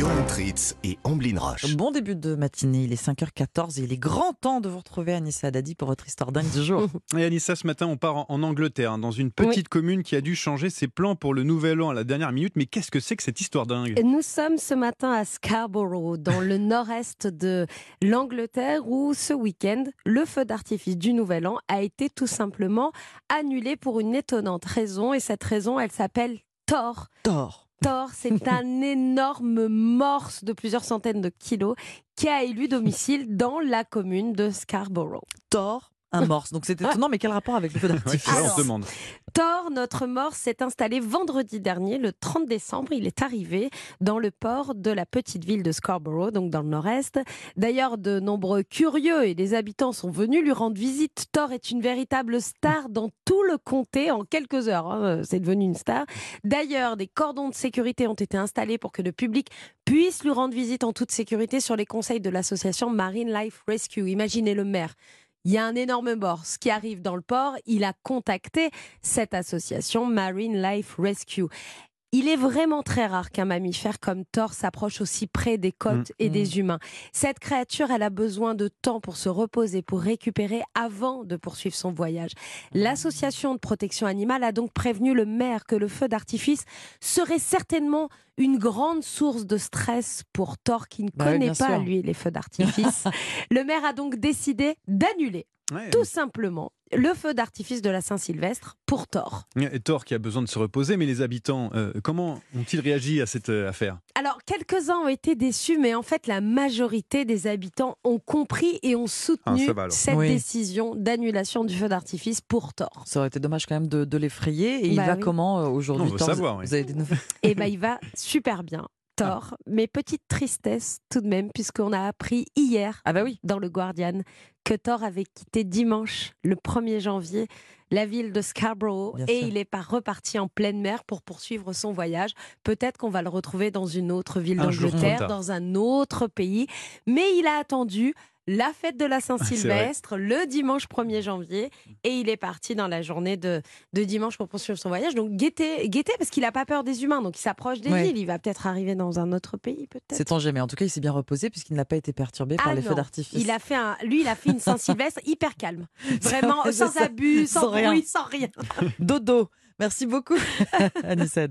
Johan Tritz et Amblin Roche. Bon début de matinée, il est 5h14 et il est grand temps de vous retrouver Anissa Dadi pour votre histoire dingue du jour. Et Anissa, ce matin, on part en- en Angleterre, hein, dans une petite commune qui a dû changer ses plans pour le nouvel an à la dernière minute. Mais qu'est-ce que c'est que cette histoire dingue? Nous sommes ce matin à Scarborough, dans le nord-est de l'Angleterre, où ce week-end, le feu d'artifice du Nouvel An a été tout simplement annulé pour une étonnante raison. Et cette raison, elle s'appelle Thor. Thor. Thor, c'est un énorme morse de plusieurs centaines de kilos qui a élu domicile dans la commune de Scarborough. Thor, un morse. Donc c'est étonnant, mais quel rapport avec le feu d'artifice on se demande. Thor, notre morse, s'est installé vendredi dernier, le 30 décembre. Il est arrivé dans le port de la petite ville de Scarborough, donc dans le nord-est. D'ailleurs, de nombreux curieux et des habitants sont venus lui rendre visite. Thor est une véritable star dans tout le comté en quelques heures. hein, C'est devenu une star. D'ailleurs, des cordons de sécurité ont été installés pour que le public puisse lui rendre visite en toute sécurité sur les conseils de l'association Marine Life Rescue. Imaginez le maire. Il y a un énorme morse qui arrive dans le port. Il a contacté cette association Marine Life Rescue. Il est vraiment très rare qu'un mammifère comme Thor s'approche aussi près des côtes Mm. et des humains. Cette créature, elle a besoin de temps pour se reposer, pour récupérer avant de poursuivre son voyage. L'association de protection animale a donc prévenu le maire que le feu d'artifice serait certainement une grande source de stress pour Thor qui ne Bah connaît pas, sûr. lui, les feux d'artifice. le maire a donc décidé d'annuler Ouais, tout simplement le feu d'artifice de la Saint-Sylvestre pour Thor. Et Thor qui a besoin de se reposer, mais les habitants, euh, comment ont-ils réagi à cette euh, affaire? Alors, quelques-uns ont été déçus, mais en fait, la majorité des habitants ont compris et ont soutenu Ah, cette Oui. décision d'annulation du feu d'artifice pour Thor. Ça aurait été dommage quand même de, de l'effrayer. Et il Bah va oui. comment euh, aujourd'hui On veut Thor savoir, Vous avez des nouvelles Et ben, il va super bien, Thor. Mais petite tristesse tout de même, puisqu'on a appris hier Ah bah oui. dans le Guardian que Thor avait quitté dimanche, le 1er janvier, la ville de Scarborough Bien et sûr. il est pas reparti en pleine mer pour poursuivre son voyage. Peut-être qu'on va le retrouver dans une autre ville d'Angleterre, dans un autre pays, mais il a attendu la fête de la Saint-Sylvestre le dimanche 1er janvier et il est parti dans la journée de, de dimanche pour poursuivre son voyage. Donc guettez, guettez parce qu'il n'a pas peur des humains, donc il s'approche des Ouais. villes. Il va peut-être arriver dans un autre pays, peut-être. C'est en jamais. En tout cas, il s'est bien reposé puisqu'il n'a pas été perturbé par Ah les feux non, d'artifice. Il a fait un, lui, il a fait une Saint-Sylvestre hyper calme. Vraiment, sans abus, sans, Sans rien. bruit, sans rien. Dodo. Merci beaucoup, Anissa.